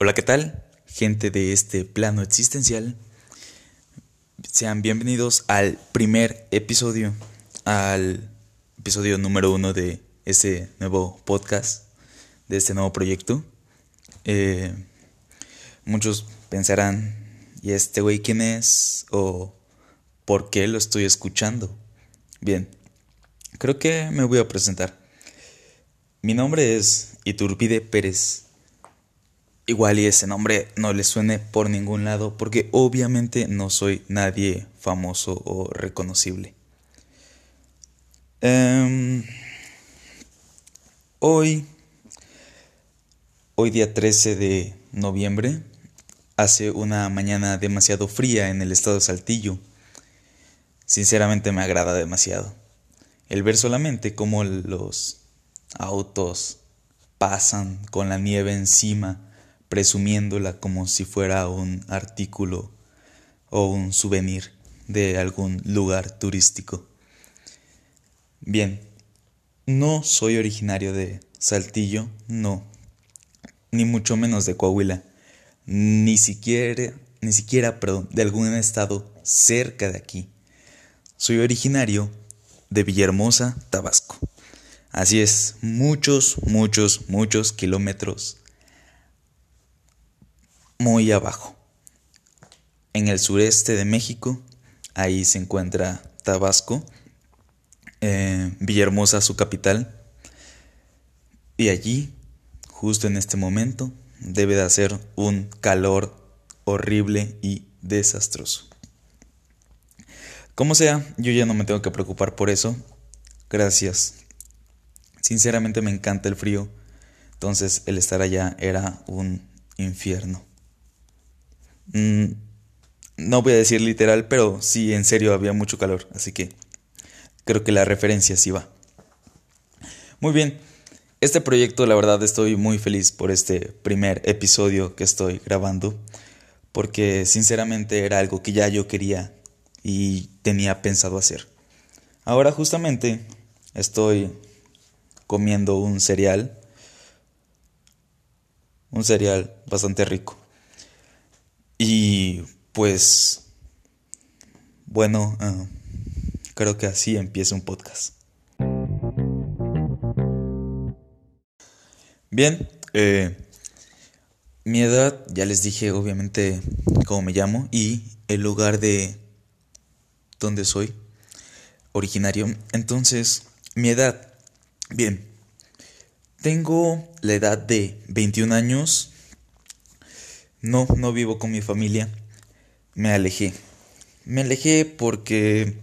Hola, ¿qué tal? Gente de este plano existencial. Sean bienvenidos al primer episodio, al episodio número uno de este nuevo podcast, de este nuevo proyecto. Eh, muchos pensarán, ¿y este güey quién es? ¿O por qué lo estoy escuchando? Bien, creo que me voy a presentar. Mi nombre es Iturbide Pérez igual y ese nombre no le suene por ningún lado porque obviamente no soy nadie famoso o reconocible. Em, hoy, hoy día 13 de noviembre, hace una mañana demasiado fría en el estado de Saltillo. Sinceramente me agrada demasiado. El ver solamente cómo los autos pasan con la nieve encima presumiéndola como si fuera un artículo o un souvenir de algún lugar turístico. Bien, no soy originario de Saltillo, no, ni mucho menos de Coahuila, ni siquiera, ni siquiera, perdón, de algún estado cerca de aquí. Soy originario de Villahermosa, Tabasco. Así es, muchos, muchos, muchos kilómetros muy abajo. En el sureste de México, ahí se encuentra Tabasco, eh, Villahermosa su capital, y allí, justo en este momento, debe de hacer un calor horrible y desastroso. Como sea, yo ya no me tengo que preocupar por eso. Gracias. Sinceramente me encanta el frío. Entonces el estar allá era un infierno. Mm, no voy a decir literal, pero sí, en serio había mucho calor, así que creo que la referencia sí va. Muy bien, este proyecto la verdad estoy muy feliz por este primer episodio que estoy grabando, porque sinceramente era algo que ya yo quería y tenía pensado hacer. Ahora justamente estoy comiendo un cereal, un cereal bastante rico. Y pues, bueno, ah, creo que así empieza un podcast. Bien, eh, mi edad, ya les dije obviamente cómo me llamo y el lugar de donde soy originario. Entonces, mi edad, bien, tengo la edad de 21 años no, no vivo con mi familia. Me alejé. Me alejé porque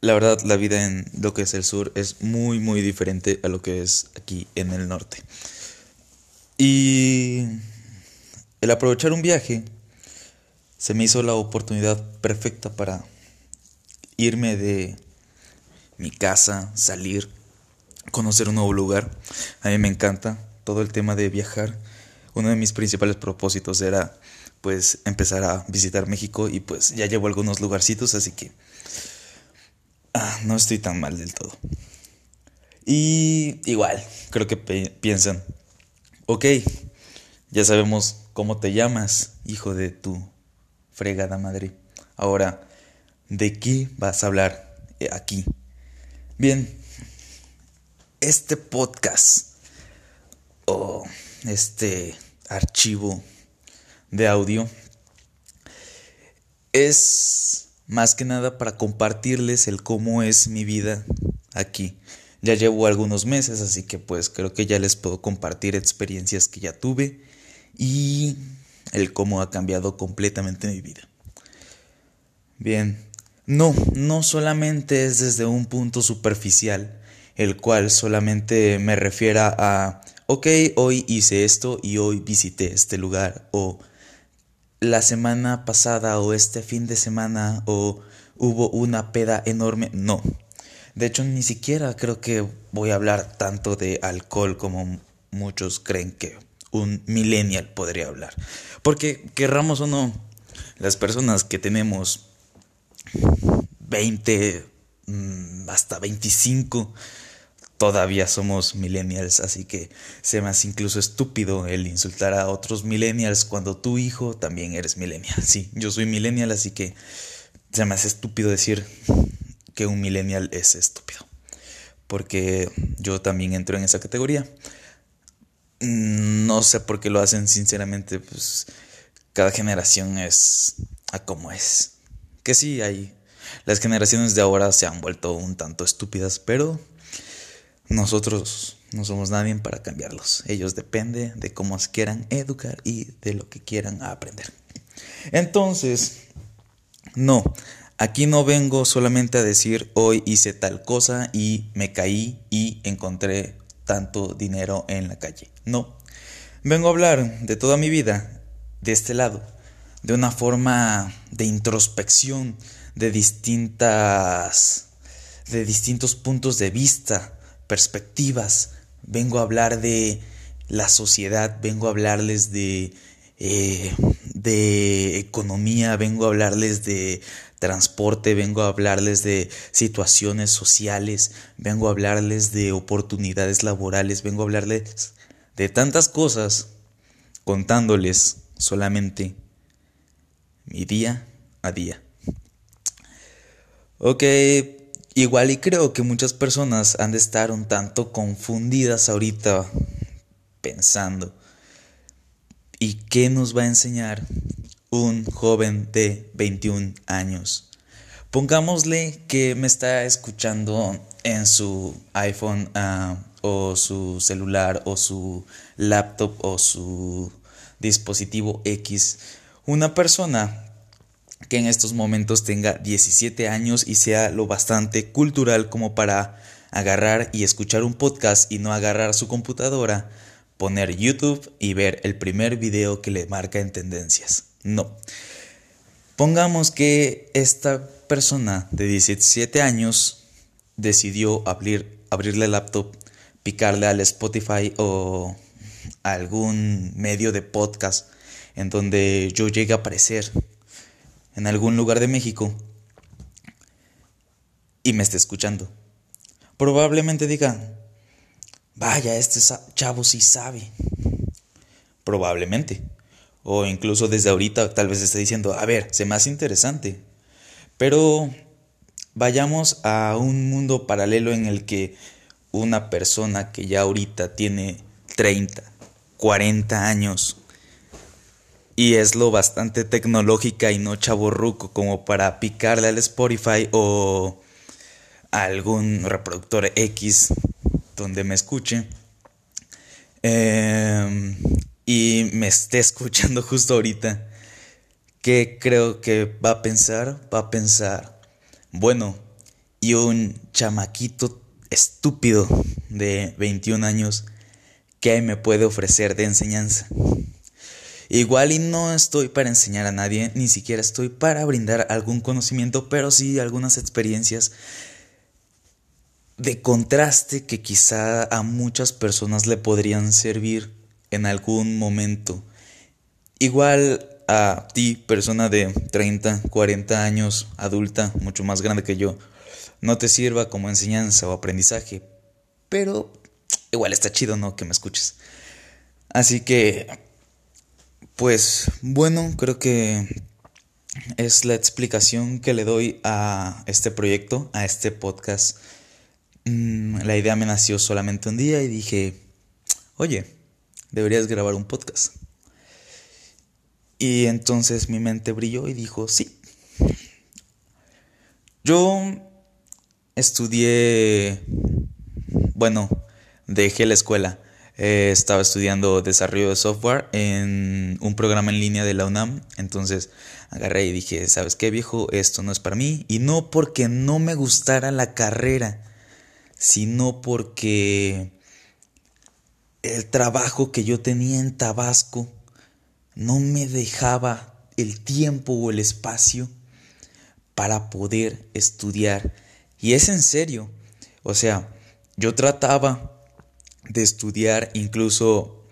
la verdad la vida en lo que es el sur es muy muy diferente a lo que es aquí en el norte. Y el aprovechar un viaje se me hizo la oportunidad perfecta para irme de mi casa, salir, conocer un nuevo lugar. A mí me encanta todo el tema de viajar uno de mis principales propósitos era pues empezar a visitar México y pues ya llevo algunos lugarcitos, así que ah, no estoy tan mal del todo. Y igual, creo que piensan, ok, ya sabemos cómo te llamas, hijo de tu fregada madre. Ahora, ¿de qué vas a hablar eh, aquí? Bien, este podcast o este archivo de audio es más que nada para compartirles el cómo es mi vida aquí. Ya llevo algunos meses, así que pues creo que ya les puedo compartir experiencias que ya tuve y el cómo ha cambiado completamente mi vida. Bien, no, no solamente es desde un punto superficial, el cual solamente me refiera a ok, hoy hice esto y hoy visité este lugar o la semana pasada o este fin de semana o hubo una peda enorme. No. De hecho, ni siquiera creo que voy a hablar tanto de alcohol como muchos creen que un millennial podría hablar. Porque querramos o no, las personas que tenemos 20 mm, hasta 25 todavía somos millennials, así que se me incluso estúpido el insultar a otros millennials cuando tu hijo también eres millennial. Sí, yo soy millennial, así que se me estúpido decir que un millennial es estúpido. Porque yo también entro en esa categoría. No sé por qué lo hacen, sinceramente, pues cada generación es a como es. Que sí, hay. Las generaciones de ahora se han vuelto un tanto estúpidas, pero nosotros no somos nadie para cambiarlos. Ellos dependen de cómo quieran educar y de lo que quieran aprender. Entonces, no, aquí no vengo solamente a decir hoy hice tal cosa y me caí y encontré tanto dinero en la calle. No, vengo a hablar de toda mi vida de este lado, de una forma de introspección de distintas de distintos puntos de vista, perspectivas. Vengo a hablar de la sociedad, vengo a hablarles de eh, de economía, vengo a hablarles de transporte, vengo a hablarles de situaciones sociales, vengo a hablarles de oportunidades laborales, vengo a hablarles de tantas cosas, contándoles solamente mi día a día. Ok, igual y creo que muchas personas han de estar un tanto confundidas ahorita pensando ¿Y qué nos va a enseñar un joven de 21 años? Pongámosle que me está escuchando en su iPhone ah, o su celular o su laptop o su dispositivo X. Una persona que en estos momentos tenga 17 años y sea lo bastante cultural como para agarrar y escuchar un podcast y no agarrar su computadora poner YouTube y ver el primer video que le marca en tendencias. No. Pongamos que esta persona de 17 años decidió abrir, abrirle el laptop, picarle al Spotify o algún medio de podcast en donde yo llegue a aparecer en algún lugar de México y me esté escuchando. Probablemente diga, vaya, este chavo sí sabe. Probablemente. O incluso desde ahorita tal vez esté diciendo, a ver, se me hace interesante. Pero vayamos a un mundo paralelo en el que una persona que ya ahorita tiene 30, 40 años y es lo bastante tecnológica y no chaborruco como para picarle al Spotify o algún reproductor X donde me escuche em, y me esté escuchando justo ahorita, ¿qué creo que va a pensar? Va a pensar, bueno, y un chamaquito estúpido de 21 años, ¿qué me puede ofrecer de enseñanza? Igual y no estoy para enseñar a nadie, ni siquiera estoy para brindar algún conocimiento, pero sí algunas experiencias de contraste que quizá a muchas personas le podrían servir en algún momento. Igual a ti, persona de 30, 40 años, adulta, mucho más grande que yo, no te sirva como enseñanza o aprendizaje, pero igual está chido, ¿no? Que me escuches. Así que, pues bueno, creo que es la explicación que le doy a este proyecto, a este podcast Mm, la idea me nació solamente un día y dije, oye, deberías grabar un podcast. Y entonces mi mente brilló y dijo, sí. Yo estudié, bueno, dejé la escuela. Eh, estaba estudiando desarrollo de software en un programa en línea de la UNAM. Entonces agarré y dije, ¿sabes qué viejo? Esto no es para mí. Y no porque no me gustara la carrera sino porque el trabajo que yo tenía en Tabasco no me dejaba el tiempo o el espacio para poder estudiar. Y es en serio. O sea, yo trataba de estudiar, incluso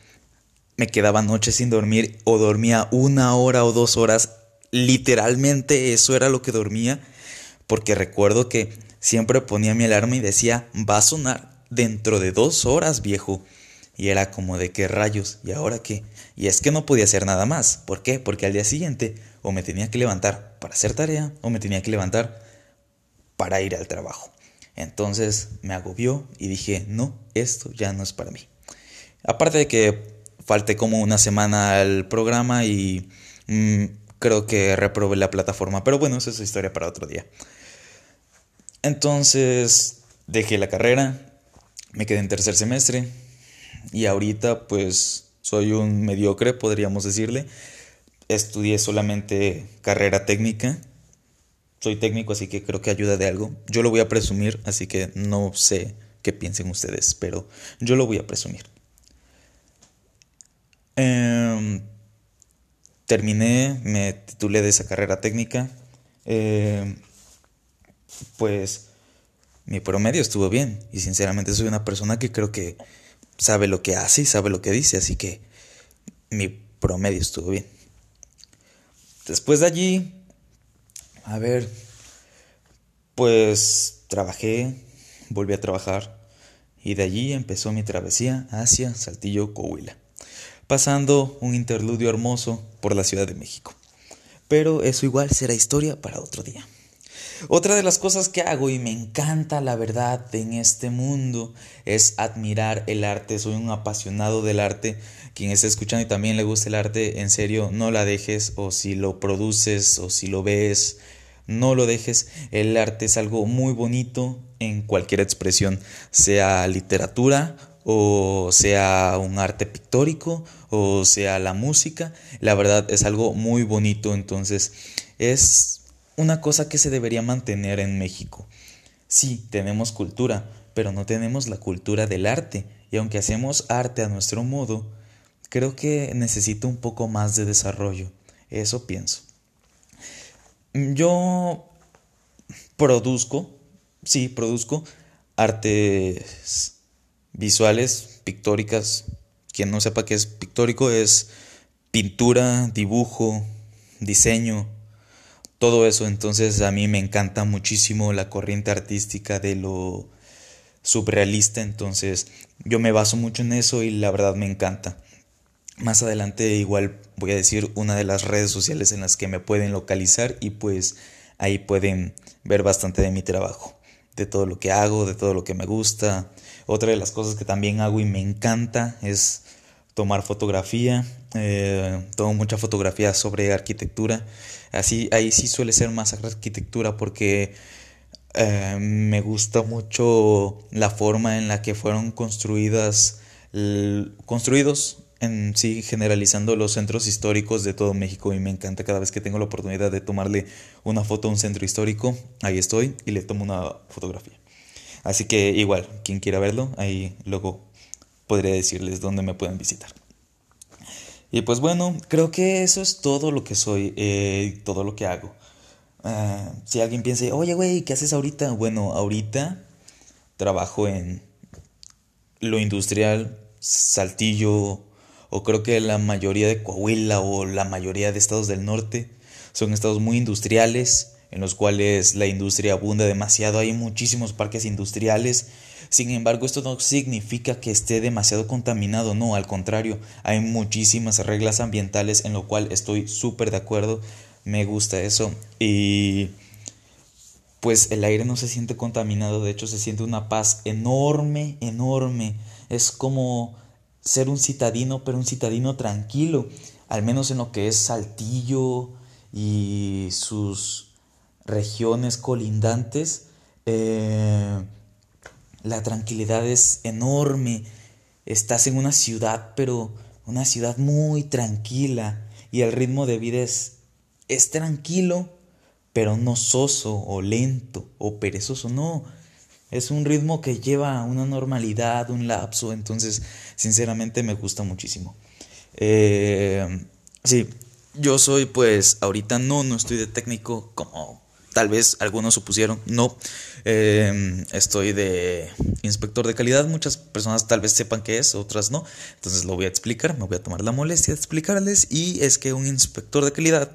me quedaba noches sin dormir o dormía una hora o dos horas. Literalmente eso era lo que dormía, porque recuerdo que siempre ponía mi alarma y decía, va a sonar dentro de dos horas, viejo. Y era como de qué rayos, ¿y ahora qué? Y es que no podía hacer nada más. ¿Por qué? Porque al día siguiente o me tenía que levantar para hacer tarea o me tenía que levantar para ir al trabajo. Entonces me agobió y dije, no, esto ya no es para mí. Aparte de que falté como una semana al programa y mm, creo que reprobé la plataforma, pero bueno, esa es historia para otro día. Entonces dejé la carrera, me quedé en tercer semestre y ahorita pues soy un mediocre, podríamos decirle. Estudié solamente carrera técnica. Soy técnico, así que creo que ayuda de algo. Yo lo voy a presumir, así que no sé qué piensen ustedes, pero yo lo voy a presumir. Em, terminé, me titulé de esa carrera técnica. Em, pues mi promedio estuvo bien y sinceramente soy una persona que creo que sabe lo que hace y sabe lo que dice, así que mi promedio estuvo bien. Después de allí, a ver, pues trabajé, volví a trabajar y de allí empezó mi travesía hacia Saltillo, Coahuila, pasando un interludio hermoso por la Ciudad de México. Pero eso igual será historia para otro día. Otra de las cosas que hago y me encanta la verdad en este mundo es admirar el arte. Soy un apasionado del arte. Quien esté escuchando y también le gusta el arte, en serio, no la dejes o si lo produces o si lo ves, no lo dejes. El arte es algo muy bonito en cualquier expresión, sea literatura o sea un arte pictórico o sea la música. La verdad es algo muy bonito, entonces es una cosa que se debería mantener en México. Sí, tenemos cultura, pero no tenemos la cultura del arte, y aunque hacemos arte a nuestro modo, creo que necesita un poco más de desarrollo. Eso pienso. Yo produzco, sí, produzco artes visuales, pictóricas. Quien no sepa qué es pictórico es pintura, dibujo, diseño, todo eso. Entonces a mí me encanta muchísimo la corriente artística de lo surrealista. Entonces yo me baso mucho en eso y la verdad me encanta. Más adelante igual voy a decir una de las redes sociales en las que me pueden localizar y pues ahí pueden ver bastante de mi trabajo, de todo lo que hago, de todo lo que me gusta. Otra de las cosas que también hago y me encanta es tomar fotografía. Eh, tomo mucha fotografía sobre arquitectura. Así, ahí sí suele ser más arquitectura porque eh, me gusta mucho la forma en la que fueron construidas, construidos en sí, generalizando los centros históricos de todo México y me encanta cada vez que tengo la oportunidad de tomarle una foto a un centro histórico, ahí estoy y le tomo una fotografía. Así que igual, quien quiera verlo, ahí luego podría decirles dónde me pueden visitar. Y pues bueno, creo que eso es todo lo que soy, eh, todo lo que hago. Ah, si alguien piensa, oye, güey, ¿qué haces ahorita? Bueno, ahorita trabajo en lo industrial, Saltillo, o creo que la mayoría de Coahuila o la mayoría de estados del norte son estados muy industriales, en los cuales la industria abunda demasiado. Hay muchísimos parques industriales. Sin embargo, esto no significa que esté demasiado contaminado, no, al contrario, hay muchísimas reglas ambientales en lo cual estoy súper de acuerdo, me gusta eso. Y pues el aire no se siente contaminado, de hecho se siente una paz enorme, enorme, es como ser un citadino, pero un citadino tranquilo, al menos en lo que es Saltillo y sus regiones colindantes. Eh, la tranquilidad es enorme. Estás en una ciudad, pero una ciudad muy tranquila. Y el ritmo de vida es, es tranquilo, pero no soso o lento o perezoso. No, es un ritmo que lleva una normalidad, un lapso. Entonces, sinceramente me gusta muchísimo. Eh, sí, yo soy pues ahorita no, no estoy de técnico como tal vez algunos supusieron, no. Em, estoy de inspector de calidad, muchas personas tal vez sepan qué es, otras no. Entonces lo voy a explicar, me voy a tomar la molestia de explicarles y es que un inspector de calidad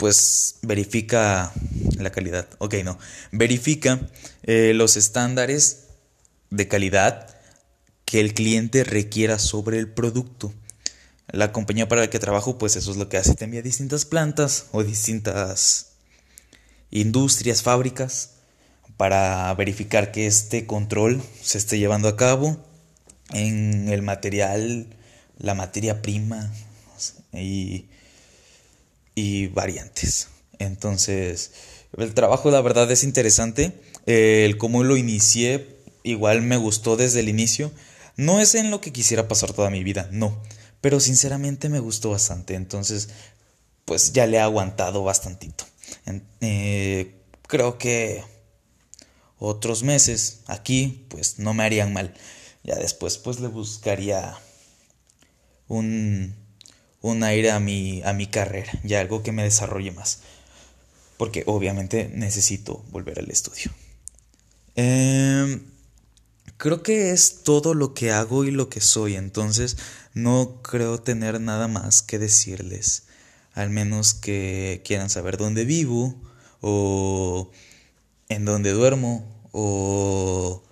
pues verifica la calidad, ok, no, verifica eh, los estándares de calidad que el cliente requiera sobre el producto. La compañía para la que trabajo, pues eso es lo que hace. Te envía distintas plantas o distintas industrias, fábricas, para verificar que este control se esté llevando a cabo en el material, la materia prima y, y variantes. Entonces, el trabajo la verdad es interesante. El cómo lo inicié igual me gustó desde el inicio. No es en lo que quisiera pasar toda mi vida, no. Pero sinceramente me gustó bastante. Entonces, pues ya le he aguantado bastantito. Eh, creo que otros meses aquí, pues no me harían mal. Ya después, pues le buscaría un, un aire a mi, a mi carrera, ya algo que me desarrolle más. Porque obviamente necesito volver al estudio. Eh, creo que es todo lo que hago y lo que soy, entonces no creo tener nada más que decirles. Al menos que quieran saber dónde vivo o en dónde duermo o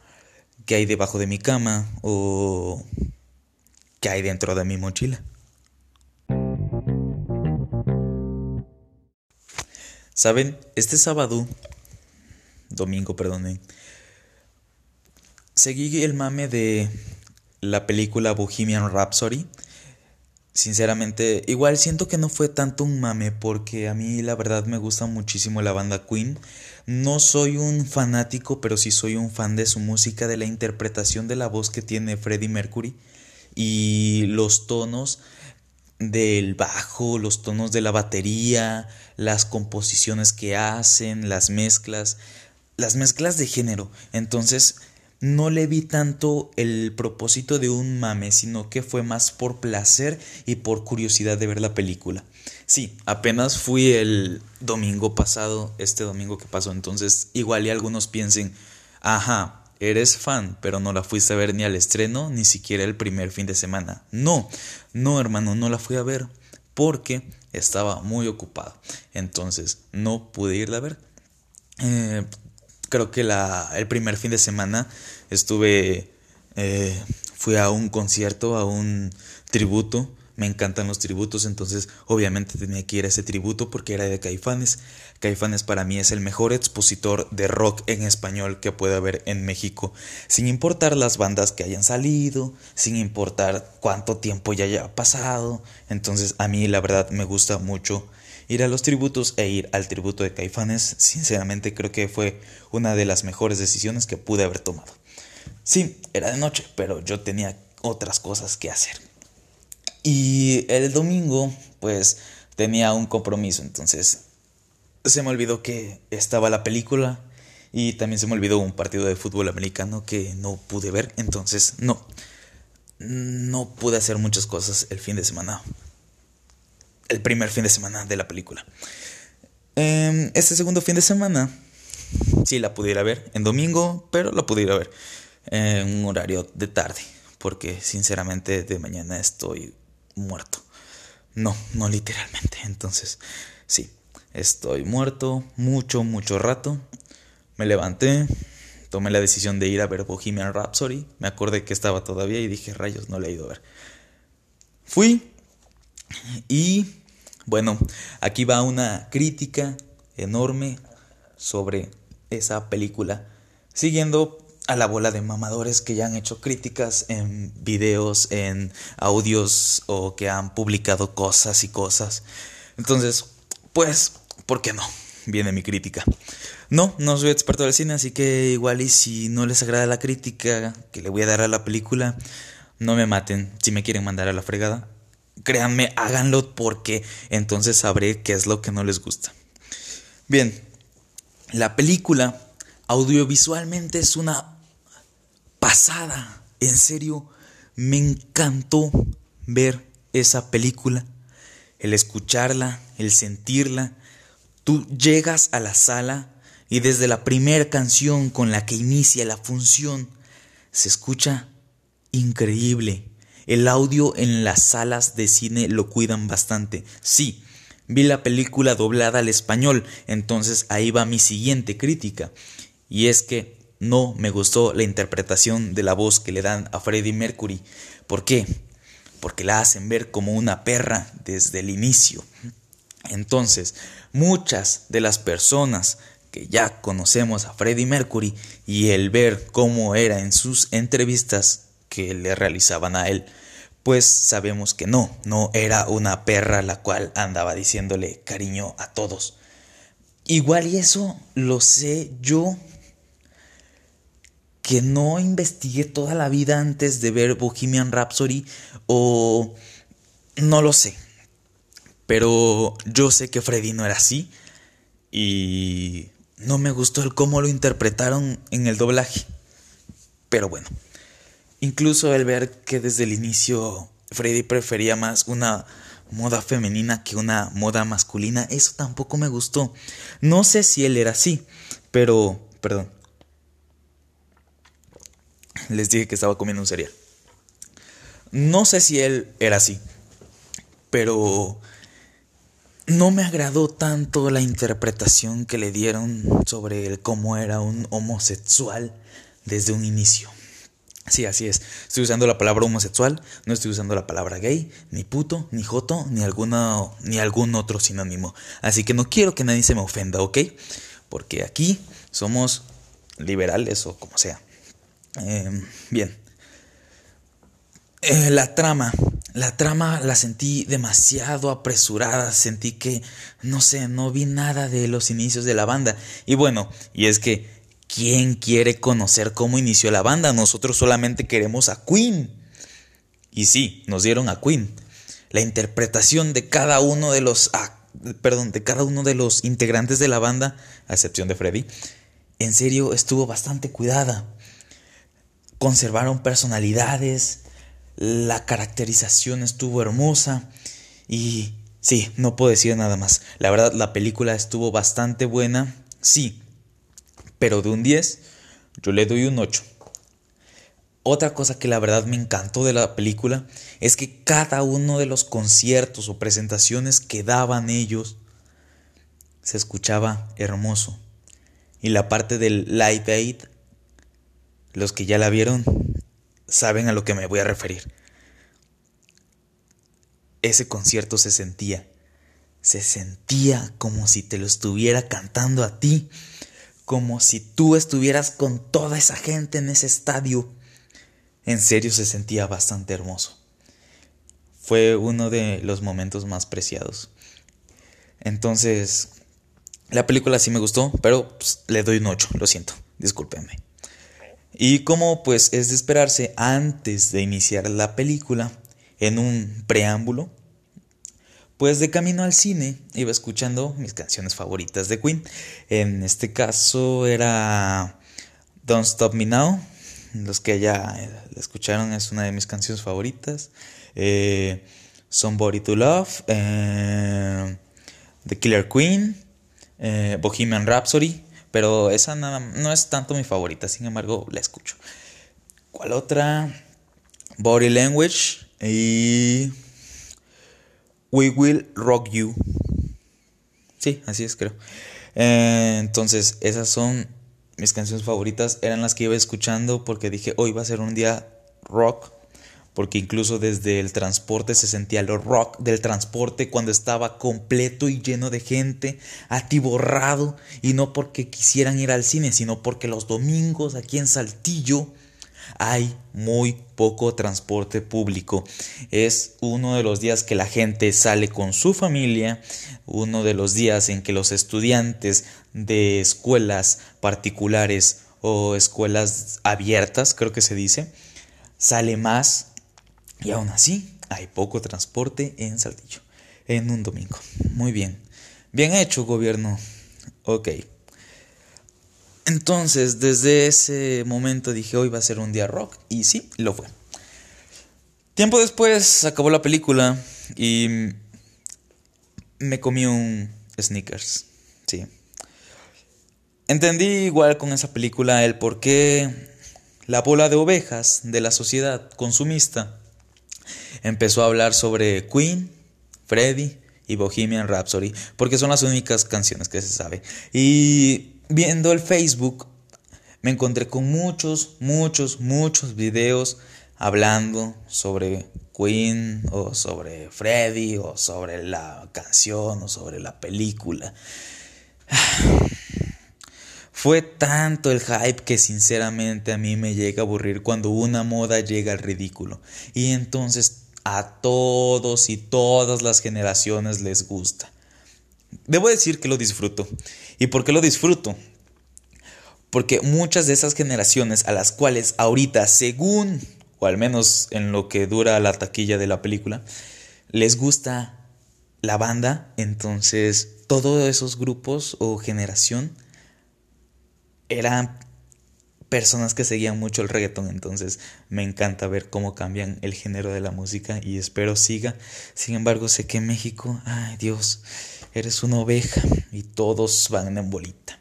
qué hay debajo de mi cama o qué hay dentro de mi mochila. Saben, este sábado, domingo, perdón, seguí el mame de la película Bohemian Rhapsody. Sinceramente, igual siento que no fue tanto un mame porque a mí la verdad me gusta muchísimo la banda Queen. No soy un fanático, pero sí soy un fan de su música, de la interpretación de la voz que tiene Freddie Mercury y los tonos del bajo, los tonos de la batería, las composiciones que hacen, las mezclas, las mezclas de género. Entonces, no le vi tanto el propósito de un mame, sino que fue más por placer y por curiosidad de ver la película. Sí, apenas fui el domingo pasado, este domingo que pasó, entonces igual y algunos piensen, ajá, eres fan, pero no la fuiste a ver ni al estreno, ni siquiera el primer fin de semana. No, no hermano, no la fui a ver porque estaba muy ocupado, entonces no pude irla a ver. Eh, creo que la, el primer fin de semana estuve, eh, fui a un concierto, a un tributo. Me encantan los tributos, entonces obviamente tenía que ir a ese tributo porque era de Caifanes. Caifanes para mí es el mejor expositor de rock en español que puede haber en México, sin importar las bandas que hayan salido, sin importar cuánto tiempo ya haya pasado. Entonces a mí la verdad me gusta mucho Ir a los tributos e ir al tributo de Caifanes, sinceramente creo que fue una de las mejores decisiones que pude haber tomado. Sí, era de noche, pero yo tenía otras cosas que hacer. Y el domingo, pues tenía un compromiso, entonces se me olvidó que estaba la película y también se me olvidó un partido de fútbol americano que no pude ver, entonces no, no pude hacer muchas cosas el fin de semana el primer fin de semana de la película. Em, este segundo fin de semana, sí la pudiera ver en domingo, pero la pudiera ver en un horario de tarde, porque sinceramente de mañana estoy muerto. No, no literalmente. Entonces, sí, estoy muerto mucho, mucho rato. Me levanté, tomé la decisión de ir a ver Bohemian Rhapsody. Me acordé que estaba todavía y dije, rayos, no le he ido a ver. Fui y bueno, aquí va una crítica enorme sobre esa película, siguiendo a la bola de mamadores que ya han hecho críticas en videos, en audios o que han publicado cosas y cosas. Entonces, pues, ¿por qué no? Viene mi crítica. No, no soy experto del cine, así que igual y si no les agrada la crítica que le voy a dar a la película, no me maten si me quieren mandar a la fregada créanme, háganlo porque entonces sabré qué es lo que no les gusta. Bien, la película audiovisualmente es una pasada. En serio, me encantó ver esa película, el escucharla, el sentirla. Tú llegas a la sala y desde la primera canción con la que inicia la función se escucha increíble, el audio en las salas de cine lo cuidan bastante. Sí, vi la película doblada al español, entonces ahí va mi siguiente crítica. Y es que no me gustó la interpretación de la voz que le dan a Freddie Mercury. ¿Por qué? Porque la hacen ver como una perra desde el inicio. Entonces, muchas de las personas que ya conocemos a Freddie Mercury y el ver cómo era en sus entrevistas que le realizaban a él, pues sabemos que no, no era una perra la cual andaba diciéndole cariño a todos. Igual y eso lo sé yo que no investigué toda la vida antes de ver Bohemian Rhapsody o no lo sé. Pero yo sé que Freddy no era así y no me gustó el cómo lo interpretaron en el doblaje. Pero bueno, incluso el ver que desde el inicio Freddy prefería más una moda femenina que una moda masculina, eso tampoco me gustó. No sé si él era así, pero, perdón. Les dije que estaba comiendo un cereal. No sé si él era así, pero no me agradó tanto la interpretación que le dieron sobre el cómo era un homosexual desde un inicio. Sí, así es. Estoy usando la palabra homosexual, no estoy usando la palabra gay, ni puto, ni joto, ni alguna ni algún otro sinónimo. Así que no quiero que nadie se me ofenda, ¿ok? Porque aquí somos liberales o como sea. Em, bien. Eh, la trama. La trama la sentí demasiado apresurada. Sentí que, no sé, no vi nada de los inicios de la banda. Y bueno, y es que ¿Quién quiere conocer cómo inició la banda? Nosotros solamente queremos a Queen. Y sí, nos dieron a Queen. La interpretación de cada uno de los perdón, de cada uno de los integrantes de la banda, a excepción de Freddy, en serio estuvo bastante cuidada. Conservaron personalidades, la caracterización estuvo hermosa y sí, no puedo decir nada más. La verdad la película estuvo bastante buena. Sí, pero de un 10 yo le doy un 8. Otra cosa que la verdad me encantó de la película es que cada uno de los conciertos o presentaciones que daban ellos se escuchaba hermoso. Y la parte del Live Aid, los que ya la vieron, saben a lo que me voy a referir. Ese concierto se sentía, se sentía como si te lo estuviera cantando a ti como si tú estuvieras con toda esa gente en ese estadio. En serio se sentía bastante hermoso. Fue uno de los momentos más preciados. Entonces, la película sí me gustó, pero pues, le doy un 8, lo siento, discúlpenme. Y como pues es de esperarse, antes de iniciar la película, en un preámbulo, pues de camino al cine iba escuchando mis canciones favoritas de Queen. En este caso era Don't Stop Me Now. Los que ya la escucharon es una de mis canciones favoritas. Eh, Somebody to Love. Eh, The Killer Queen. Eh, Bohemian Rhapsody. Pero esa nada, no es tanto mi favorita, sin embargo la escucho. ¿Cuál otra? Body Language. Y... We Will Rock You. Sí, así es, creo. Eh, entonces, esas son mis canciones favoritas. Eran las que iba escuchando porque dije, hoy va a ser un día rock. Porque incluso desde el transporte se sentía lo rock del transporte cuando estaba completo y lleno de gente, atiborrado. Y no porque quisieran ir al cine, sino porque los domingos aquí en Saltillo hay muy poco transporte público. Es uno de los días que la gente sale con su familia, uno de los días en que los estudiantes de escuelas particulares o escuelas abiertas, creo que se dice, sale más y aún así hay poco transporte en Saltillo en un domingo. Muy bien. Bien hecho, gobierno. Ok. Entonces, desde ese momento dije, hoy va a ser un día rock. Y sí, lo fue. Tiempo después acabó la película y me comí un sneakers. Sí. Entendí igual con esa película el por qué la bola de ovejas de la sociedad consumista empezó a hablar sobre Queen, Freddy y Bohemian Rhapsody, porque son las únicas canciones que se sabe. Y viendo el Facebook, me encontré con muchos, muchos, muchos videos hablando sobre Queen o sobre Freddy o sobre la canción o sobre la película. Fue tanto el hype que sinceramente a mí me llega a aburrir cuando una moda llega al ridículo. Y entonces a todos y todas las generaciones les gusta. Debo decir que lo disfruto. ¿Y por qué lo disfruto? Porque muchas de esas generaciones a las cuales ahorita, según, o al menos en lo que dura la taquilla de la película, les gusta la banda, entonces todos esos grupos o generación eran personas que seguían mucho el reggaeton, entonces me encanta ver cómo cambian el género de la música y espero siga. Sin embargo, sé que en México, ay Dios, eres una oveja y todos van en bolita.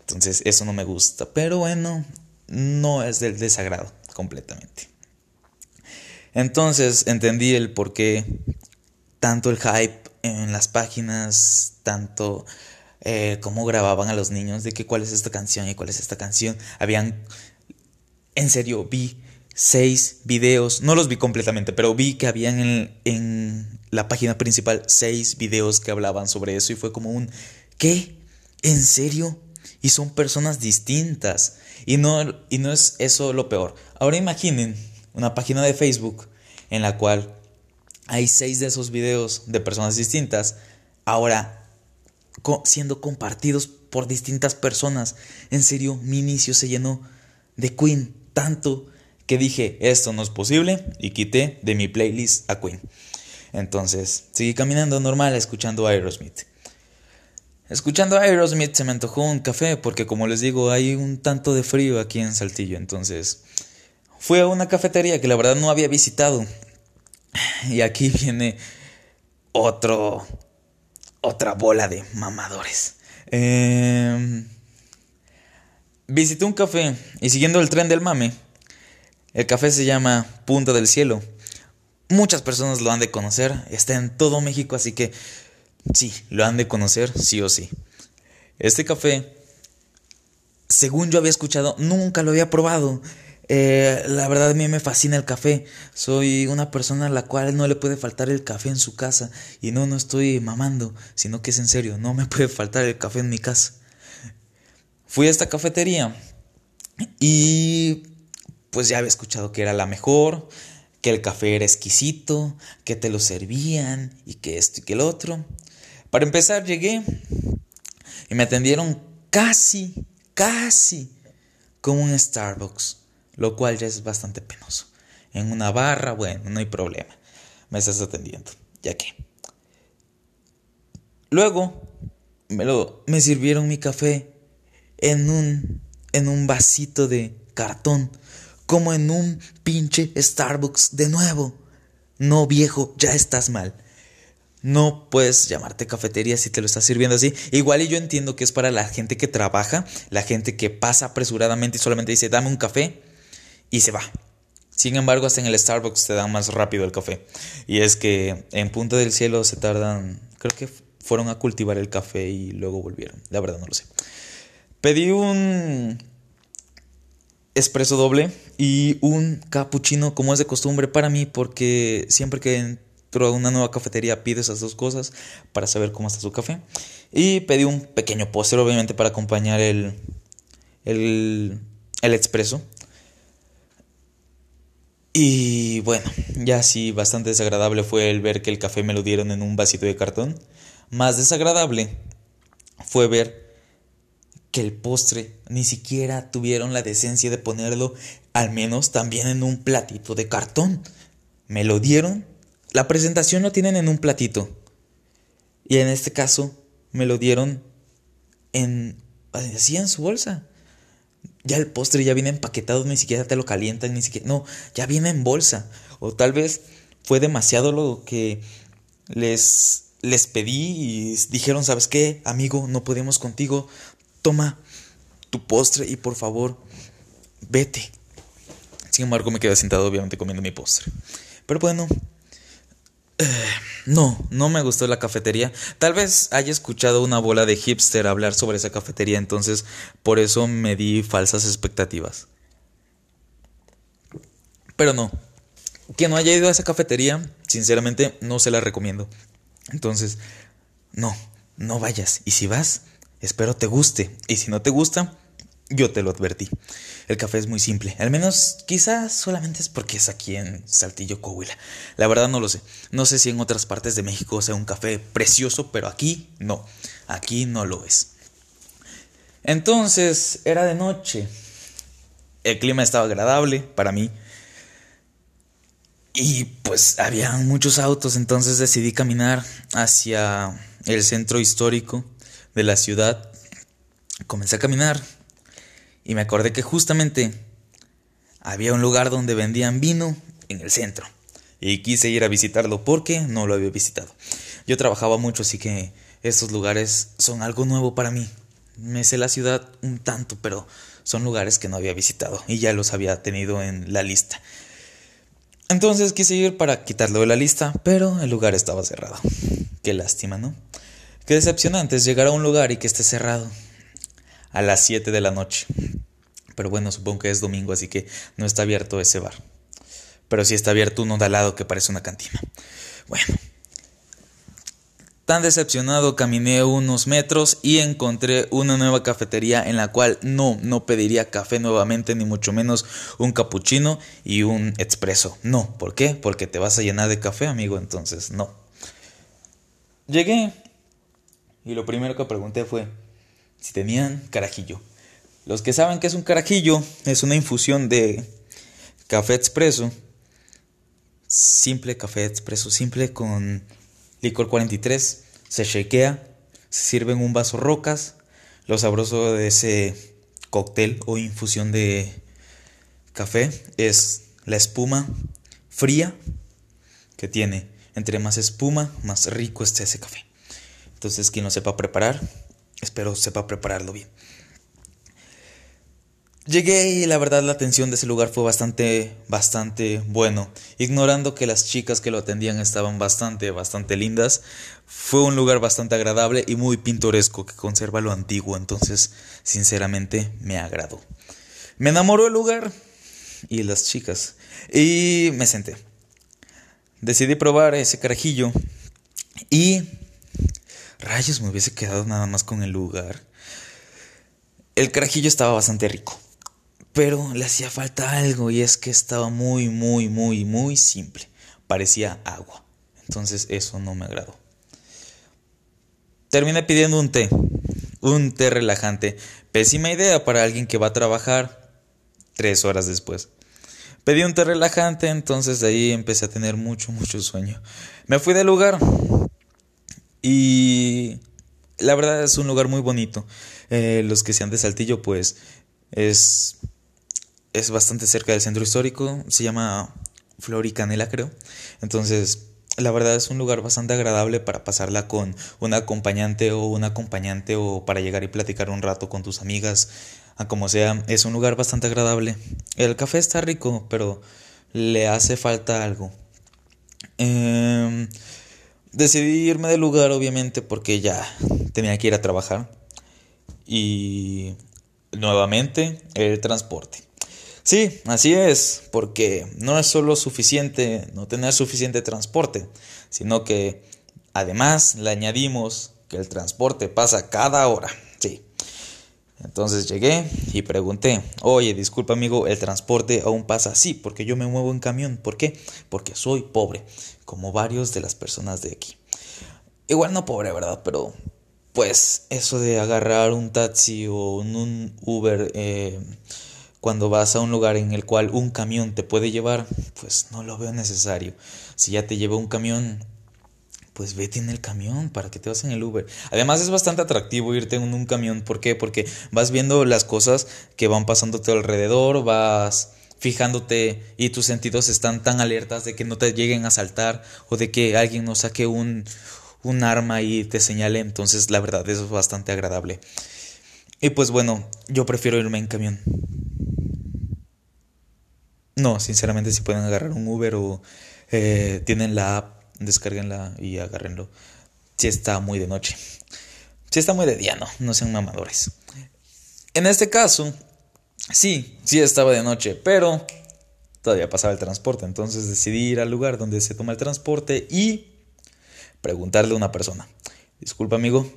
Entonces eso no me gusta. Pero bueno, no es del desagrado completamente. Entonces entendí el por qué tanto el hype en las páginas, tanto eh, cómo grababan a los niños de que cuál es esta canción y cuál es esta canción. Habían, en serio, vi seis videos, no los vi completamente, pero vi que habían en, en la página principal seis videos que hablaban sobre eso y fue como un, ¿qué? ¿En serio? y son personas distintas. Y no, y no es eso lo peor. Ahora imaginen una página de Facebook en la cual hay seis de esos videos de personas distintas, ahora siendo compartidos por distintas personas. En serio, mi inicio se llenó de Queen tanto que dije, esto no es posible y quité de mi playlist a Queen. Entonces, seguí caminando normal escuchando Aerosmith. Escuchando Aerosmith se me antojó un café porque como les digo hay un tanto de frío aquí en Saltillo, entonces fui a una cafetería que la verdad no había visitado. Y aquí viene otro otra bola de mamadores. Em, visité un café y siguiendo el tren del mame, el café se llama Punta del Cielo. Muchas personas lo han de conocer, está en todo México, así que Sí, lo han de conocer, sí o sí. Este café, según yo había escuchado, nunca lo había probado. Eh, la verdad a mí me fascina el café. Soy una persona a la cual no le puede faltar el café en su casa. Y no, no estoy mamando, sino que es en serio, no me puede faltar el café en mi casa. Fui a esta cafetería y pues ya había escuchado que era la mejor, que el café era exquisito, que te lo servían y que esto y que el otro. Para empezar, llegué y me atendieron casi, casi como un Starbucks, lo cual ya es bastante penoso. En una barra, bueno, no hay problema. Me estás atendiendo, ya que. Luego me, lo, me sirvieron mi café en un, en un vasito de cartón, como en un pinche Starbucks de nuevo. No, viejo, ya estás mal. No puedes llamarte cafetería si te lo estás sirviendo así. Igual y yo entiendo que es para la gente que trabaja, la gente que pasa apresuradamente y solamente dice dame un café y se va. Sin embargo, hasta en el Starbucks te dan más rápido el café. Y es que en Punta del Cielo se tardan, creo que fueron a cultivar el café y luego volvieron. La verdad no lo sé. Pedí un espresso doble y un cappuccino como es de costumbre para mí porque siempre que a una nueva cafetería pide esas dos cosas para saber cómo está su café. Y pedí un pequeño póster, obviamente, para acompañar el, el, el expreso. Y bueno, ya sí, bastante desagradable fue el ver que el café me lo dieron en un vasito de cartón. Más desagradable fue ver que el postre ni siquiera tuvieron la decencia de ponerlo al menos también en un platito de cartón. Me lo dieron la presentación lo tienen en un platito. Y en este caso me lo dieron en así en su bolsa. Ya el postre ya viene empaquetado, ni siquiera te lo calientan, ni siquiera no, ya viene en bolsa. O tal vez fue demasiado lo que les les pedí y dijeron, "¿Sabes qué, amigo? No podemos contigo. Toma tu postre y por favor, vete." Sin embargo, me quedé sentado obviamente comiendo mi postre. Pero bueno, no, no me gustó la cafetería. Tal vez haya escuchado una bola de hipster hablar sobre esa cafetería, entonces por eso me di falsas expectativas. Pero no, quien no haya ido a esa cafetería, sinceramente no se la recomiendo. Entonces, no, no vayas. Y si vas, espero te guste. Y si no te gusta, yo te lo advertí. El café es muy simple. Al menos quizás solamente es porque es aquí en Saltillo, Coahuila. La verdad no lo sé. No sé si en otras partes de México sea un café precioso, pero aquí no. Aquí no lo es. Entonces era de noche. El clima estaba agradable para mí. Y pues había muchos autos, entonces decidí caminar hacia el centro histórico de la ciudad. Comencé a caminar y me acordé que justamente había un lugar donde vendían vino en el centro. Y quise ir a visitarlo porque no lo había visitado. Yo trabajaba mucho, así que estos lugares son algo nuevo para mí. Me sé la ciudad un tanto, pero son lugares que no había visitado y ya los había tenido en la lista. Entonces quise ir para quitarlo de la lista, pero el lugar estaba cerrado. Qué lástima, ¿no? Qué decepcionante es llegar a un lugar y que esté cerrado a las 7 de la noche. Pero bueno, supongo que es domingo, así que no está abierto ese bar. Pero sí está abierto uno de al lado que parece una cantina. Bueno. Tan decepcionado caminé unos metros y encontré una nueva cafetería en la cual no, no pediría café nuevamente, ni mucho menos un cappuccino y un expreso. No, ¿por qué? Porque te vas a llenar de café, amigo, entonces no. Llegué y lo primero que pregunté fue, si tenían carajillo. Los que saben que es un carajillo, es una infusión de café expreso. Simple café expreso, simple con licor 43. Se shakea, se sirve en un vaso rocas. Lo sabroso de ese cóctel o infusión de café es la espuma fría que tiene. Entre más espuma, más rico esté ese café. Entonces, quien lo sepa preparar, Espero sepa prepararlo bien. Llegué y la verdad la atención de ese lugar fue bastante, bastante bueno. Ignorando que las chicas que lo atendían estaban bastante, bastante lindas. Fue un lugar bastante agradable y muy pintoresco que conserva lo antiguo. Entonces, sinceramente, me agradó. Me enamoró el lugar y las chicas. Y me senté. Decidí probar ese carajillo. Y Rayos, me hubiese quedado nada más con el lugar. El carajillo estaba bastante rico, pero le hacía falta algo y es que estaba muy, muy, muy, muy simple. Parecía agua. Entonces eso no me agradó. Terminé pidiendo un té, un té relajante. Pésima idea para alguien que va a trabajar tres horas después. Pedí un té relajante, entonces de ahí empecé a tener mucho, mucho sueño. Me fui del lugar, y la verdad es un lugar muy bonito. Eh, los que sean de Saltillo, pues es, es bastante cerca del centro histórico. Se llama Flor y Canela, creo. Entonces, la verdad es un lugar bastante agradable para pasarla con un acompañante o un acompañante o para llegar y platicar un rato con tus amigas. A como sea, es un lugar bastante agradable. El café está rico, pero le hace falta algo. Eh, Decidí irme del lugar, obviamente, porque ya tenía que ir a trabajar. Y nuevamente el transporte. Sí, así es, porque no es solo suficiente no tener suficiente transporte, sino que además le añadimos que el transporte pasa cada hora. Sí. Entonces llegué y pregunté, oye, disculpa amigo, el transporte aún pasa así, porque yo me muevo en camión. ¿Por qué? Porque soy pobre como varios de las personas de aquí. Igual no pobre, ¿verdad? Pero pues eso de agarrar un taxi o un Uber eh, cuando vas a un lugar en el cual un camión te puede llevar, pues no lo veo necesario. Si ya te lleva un camión, pues vete en el camión, ¿para que te vas en el Uber? Además es bastante atractivo irte en un camión, ¿por qué? Porque vas viendo las cosas que van pasando a tu alrededor, vas fijándote y tus sentidos están tan alertas de que no te lleguen a saltar o de que alguien no saque un, un arma y te señale, entonces la verdad eso es bastante agradable. Y pues bueno, yo prefiero irme en camión. No, sinceramente si pueden agarrar un Uber o eh, tienen la app descárguenla y agárrenlo. Si está muy de noche. Si está muy de día, no, no sean mamadores. En este caso, sí, sí estaba de noche, pero todavía pasaba el transporte. Entonces decidí ir al lugar donde se toma el transporte y preguntarle a una persona. Disculpa amigo,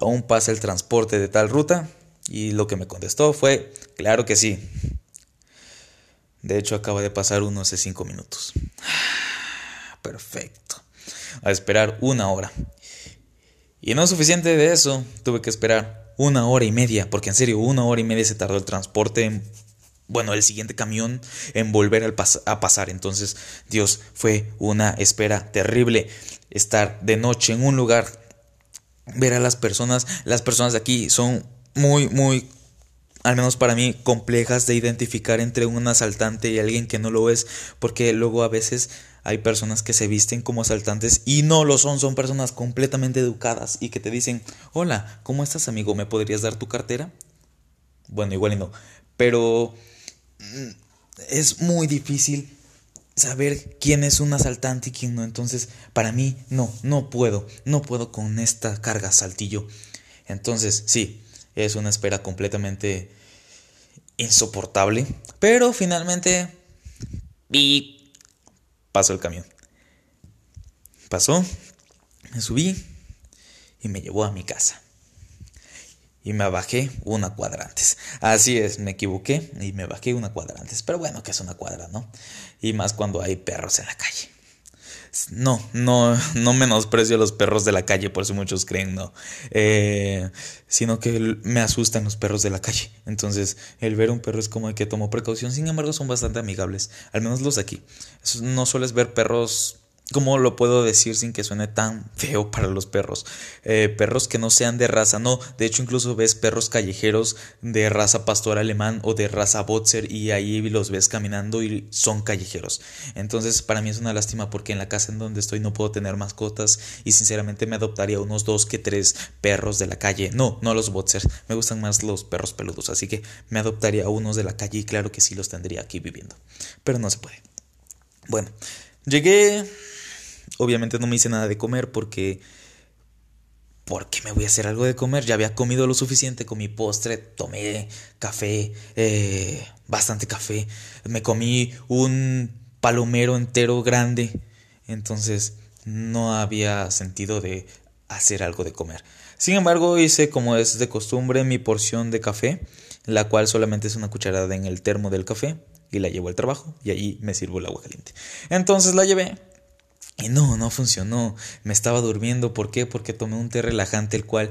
¿aún pasa el transporte de tal ruta? Y lo que me contestó fue, claro que sí. De hecho, acaba de pasar unos cinco minutos. Perfecto. A esperar una hora. Y no suficiente de eso, tuve que esperar una hora y media, porque en serio, una hora y media se tardó el transporte, bueno, el siguiente camión en volver a pasar. Entonces, Dios, fue una espera terrible estar de noche en un lugar, ver a las personas, las personas de aquí son muy, muy al menos para mí, complejas de identificar entre un asaltante y alguien que no lo es, porque luego a veces hay personas que se visten como asaltantes y no lo son, son personas completamente educadas y que te dicen, hola, ¿cómo estás amigo? ¿Me podrías dar tu cartera? Bueno, igual y no, pero mm, es muy difícil saber quién es un asaltante y quién no, entonces para mí no, no puedo, no puedo con esta carga saltillo. Entonces, sí, es una espera completamente insoportable. Pero finalmente... pasó el camión. Pasó, me subí y me llevó a mi casa. Y me bajé una cuadra antes. Así es, me equivoqué y me bajé una cuadra antes. Pero bueno, que es una cuadra, ¿no? Y más cuando hay perros en la calle. No, no, no menosprecio a los perros de la calle, por si muchos creen, no. Eh, sino que me asustan los perros de la calle. Entonces, el ver un perro es como que tomo precaución. Sin embargo, son bastante amigables. Al menos los de aquí. No sueles ver perros ¿Cómo lo puedo decir sin que suene tan feo para los perros? Eh, perros que no sean de raza, no. De hecho, incluso ves perros callejeros de raza pastor alemán o de raza boxer y ahí los ves caminando y son callejeros. Entonces, para mí es una lástima porque en la casa en donde estoy no puedo tener mascotas y sinceramente me adoptaría unos dos que tres perros de la calle. No, no los boxers. Me gustan más los perros peludos, así que me adoptaría unos de la calle y claro que sí los tendría aquí viviendo. Pero no se puede. Bueno, llegué Obviamente no me hice nada de comer porque... ¿Por qué me voy a hacer algo de comer? Ya había comido lo suficiente con mi postre, tomé café, eh, bastante café, me comí un palomero entero grande, entonces no había sentido de hacer algo de comer. Sin embargo, hice como es de costumbre mi porción de café, la cual solamente es una cucharada en el termo del café, y la llevo al trabajo, y ahí me sirvo el agua caliente. Entonces la llevé, y no, no funcionó. Me estaba durmiendo. ¿Por qué? Porque tomé un té relajante el cual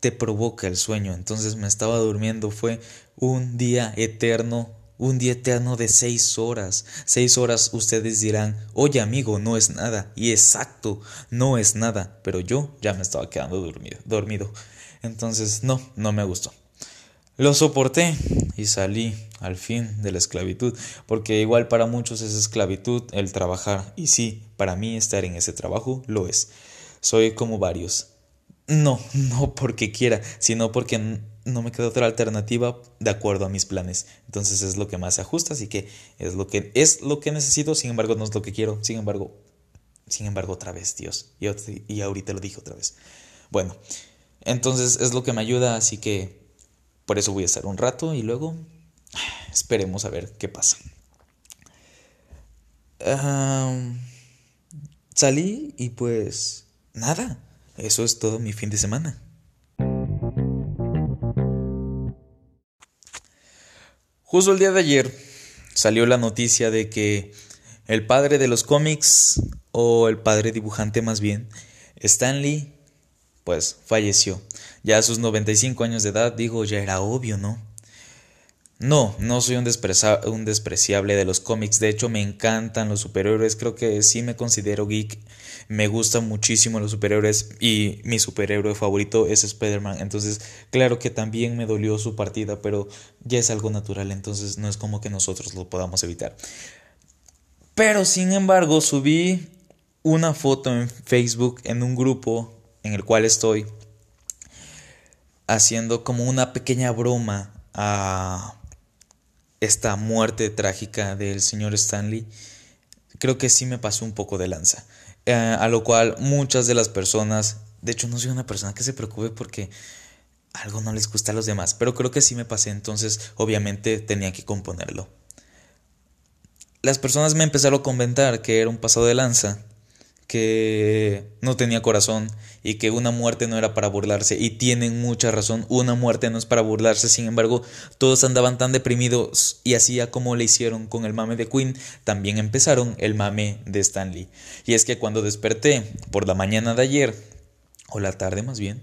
te provoca el sueño. Entonces me estaba durmiendo. Fue un día eterno. Un día eterno de seis horas. Seis horas ustedes dirán, oye amigo, no es nada. Y exacto, no es nada. Pero yo ya me estaba quedando dormido. dormido. Entonces no, no me gustó. Lo soporté y salí al fin de la esclavitud, porque igual para muchos es esclavitud el trabajar, y sí, para mí estar en ese trabajo lo es. Soy como varios. No, no porque quiera, sino porque no me queda otra alternativa de acuerdo a mis planes. Entonces es lo que más se ajusta, así que es lo que es lo que necesito, sin embargo no es lo que quiero, sin embargo, sin embargo otra vez, Dios, y, ahorita lo dije otra vez. Bueno, entonces es lo que me ayuda, así que por eso voy a estar un rato y luego esperemos a ver qué pasa. Salí y pues nada, eso es todo mi fin de semana. Justo el día de ayer salió la noticia de que el padre de los cómics, o el padre dibujante más bien, Stanley, pues falleció. Ya a sus 95 años de edad, digo, ya era obvio, ¿no? No, no soy un, despreciable de los cómics, de hecho me encantan los superhéroes, creo que sí me considero geek, me gustan muchísimo los superhéroes y mi superhéroe favorito es Spider-Man, entonces claro que también me dolió su partida, pero ya es algo natural, entonces no es como que nosotros lo podamos evitar. Pero sin embargo subí una foto en Facebook en un grupo en el cual estoy haciendo como una pequeña broma a esta muerte trágica del señor Stanley, creo que sí me pasó un poco de lanza. Eh, a lo cual muchas de las personas, de hecho no soy una persona que se preocupe porque algo no les gusta a los demás, pero creo que sí me pasé, entonces obviamente tenía que componerlo. Las personas me empezaron a comentar que era un pasado de lanza, que no tenía corazón y que una muerte no era para burlarse y tienen mucha razón, una muerte no es para burlarse, sin embargo todos andaban tan deprimidos y así como le hicieron con el mame de Queen, también empezaron el mame de Stanley. Y es que cuando desperté por la mañana de ayer, o la tarde más bien,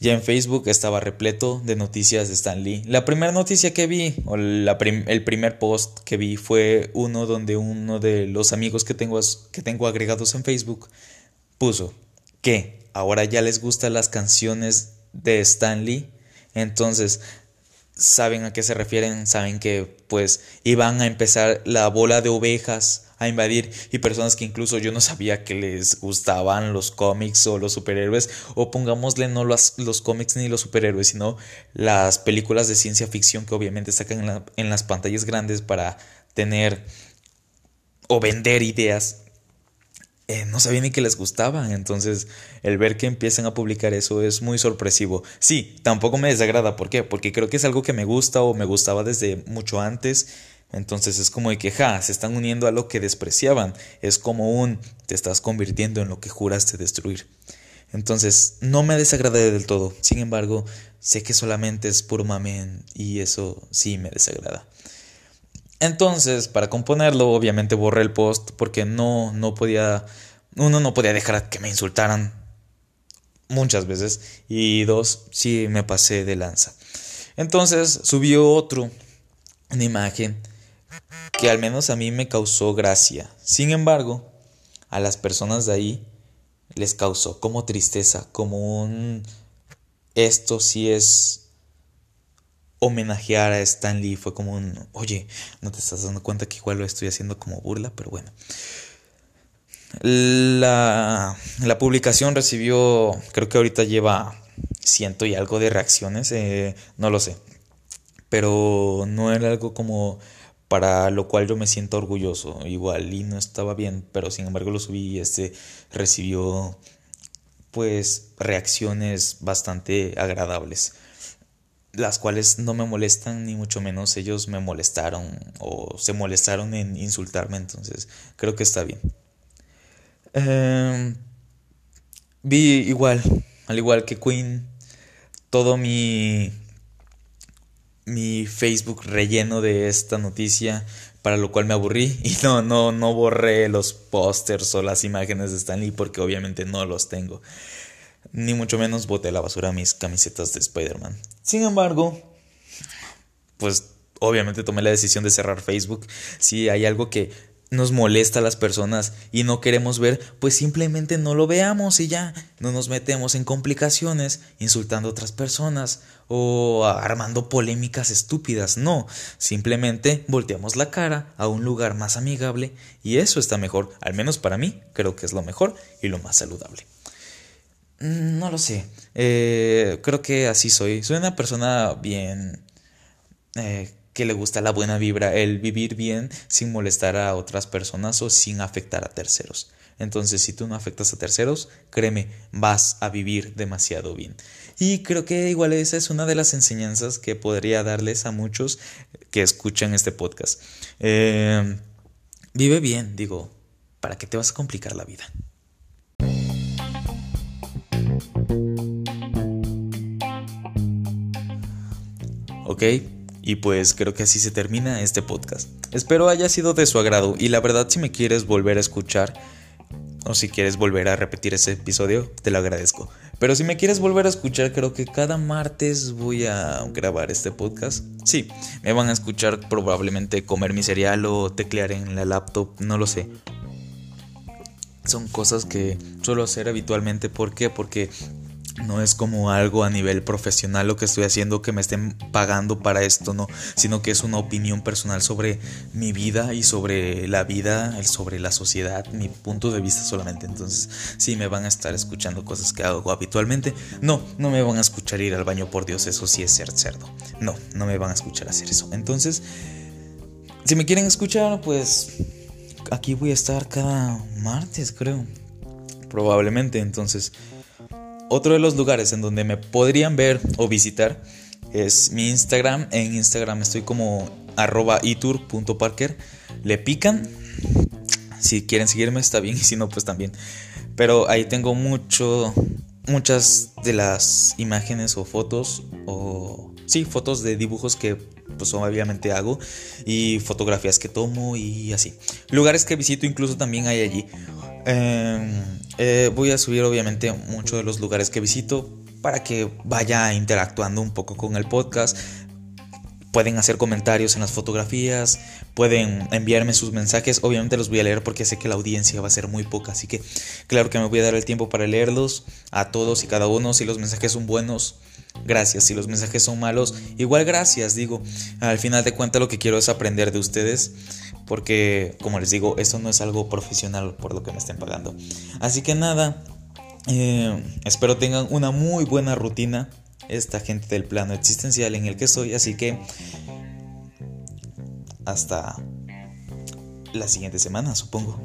ya en Facebook estaba repleto de noticias de Stan Lee. La primera noticia que vi, o el primer post que vi, fue uno donde uno de los amigos que tengo, que tengo agregados en Facebook puso que ahora ya les gustan las canciones de Stan Lee. Entonces, saben a qué se refieren, saben que pues iban a empezar la bola de ovejas a invadir y personas que incluso yo no sabía que les gustaban los cómics o los superhéroes o pongámosle no los, los cómics ni los superhéroes sino las películas de ciencia ficción que obviamente sacan en, las pantallas grandes para tener o vender ideas eh, no sabía ni que les gustaba. Entonces, el ver que empiezan a publicar eso es muy sorpresivo. Sí, tampoco me desagrada. ¿Por qué? Porque creo que es algo que me gusta o me gustaba desde mucho antes entonces es como de que, ja, se están uniendo a lo que despreciaban. Es como un, te estás convirtiendo en lo que juraste destruir. Entonces, no me desagradé del todo. Sin embargo, sé que solamente es puro mamen y eso sí me desagrada. Entonces, para componerlo, obviamente borré el post porque no, no podía, uno no podía dejar que me insultaran muchas veces y dos, sí me pasé de lanza. Entonces, subió otro, una imagen que al menos a mí me causó gracia. Sin embargo, a las personas de ahí les causó como tristeza, como un... Esto sí es homenajear a Stan Lee. Fue como un... Oye, no te estás dando cuenta que igual lo estoy haciendo como burla, pero bueno. La, la publicación recibió, creo que ahorita lleva ciento y algo de reacciones, eh, no lo sé. Pero no era algo como para lo cual yo me siento orgulloso. Igual y no estaba bien, pero sin embargo lo subí y este recibió pues reacciones bastante agradables, las cuales no me molestan ni mucho menos ellos me molestaron o se molestaron en insultarme, entonces creo que está bien. Em, vi igual, al igual que Queen, todo mi mi Facebook relleno de esta noticia, para lo cual me aburrí y no, no, no borré los pósters o las imágenes de Stanley porque obviamente no los tengo. Ni mucho menos boté a la basura mis camisetas de Spider-Man. Sin embargo, pues obviamente tomé la decisión de cerrar Facebook. Si hay algo que nos molesta a las personas y no queremos ver, pues simplemente no lo veamos y ya, no nos metemos en complicaciones insultando a otras personas o armando polémicas estúpidas, no, simplemente volteamos la cara a un lugar más amigable y eso está mejor, al menos para mí creo que es lo mejor y lo más saludable. Mm, no lo sé, eh, creo que así soy, soy una persona bien... Eh, que le gusta la buena vibra, el vivir bien sin molestar a otras personas o sin afectar a terceros. Entonces, si tú no afectas a terceros, créeme, vas a vivir demasiado bien. Y creo que igual esa es una de las enseñanzas que podría darles a muchos que escuchan este podcast. Eh, vive bien, digo, ¿para qué te vas a complicar la vida? Ok, y pues creo que así se termina este podcast. Espero haya sido de su agrado y la verdad si me quieres volver a escuchar o si quieres volver a repetir ese episodio, te lo agradezco. Pero si me quieres volver a escuchar, creo que cada martes voy a grabar este podcast. Sí, me van a escuchar probablemente comer mi cereal o teclear en la laptop, no lo sé. Son cosas que suelo hacer habitualmente. ¿Por qué? Porque no es como algo a nivel profesional lo que estoy haciendo que me estén pagando para esto, no, sino que es una opinión personal sobre mi vida y sobre la vida, sobre la sociedad, mi punto de vista solamente. Entonces, si me van a estar escuchando cosas que hago habitualmente, no, no me van a escuchar ir al baño, por Dios, eso sí es ser cerdo. No, no me van a escuchar hacer eso. Entonces, si me quieren escuchar, pues aquí voy a estar cada martes, creo. Probablemente, entonces. Otro de los lugares en donde me podrían ver o visitar es mi Instagram. En Instagram estoy como arroba itur.parker. Le pican. Si quieren seguirme está bien y si no pues también. Pero ahí tengo mucho, muchas de las imágenes o fotos o sí, fotos de dibujos que pues obviamente hago y fotografías que tomo y así. Lugares que visito incluso también hay allí. Em, eh, voy a subir obviamente muchos de los lugares que visito para que vaya interactuando un poco con el podcast. Pueden hacer comentarios en las fotografías, pueden enviarme sus mensajes. Obviamente los voy a leer porque sé que la audiencia va a ser muy poca. Así que claro que me voy a dar el tiempo para leerlos a todos y cada uno. Si los mensajes son buenos, gracias. Si los mensajes son malos, igual gracias. Digo, al final de cuentas lo que quiero es aprender de ustedes. Porque, como les digo, esto no es algo profesional por lo que me estén pagando. Así que nada, eh, espero tengan una muy buena rutina esta gente del plano existencial en el que soy. Así que hasta la siguiente semana, supongo.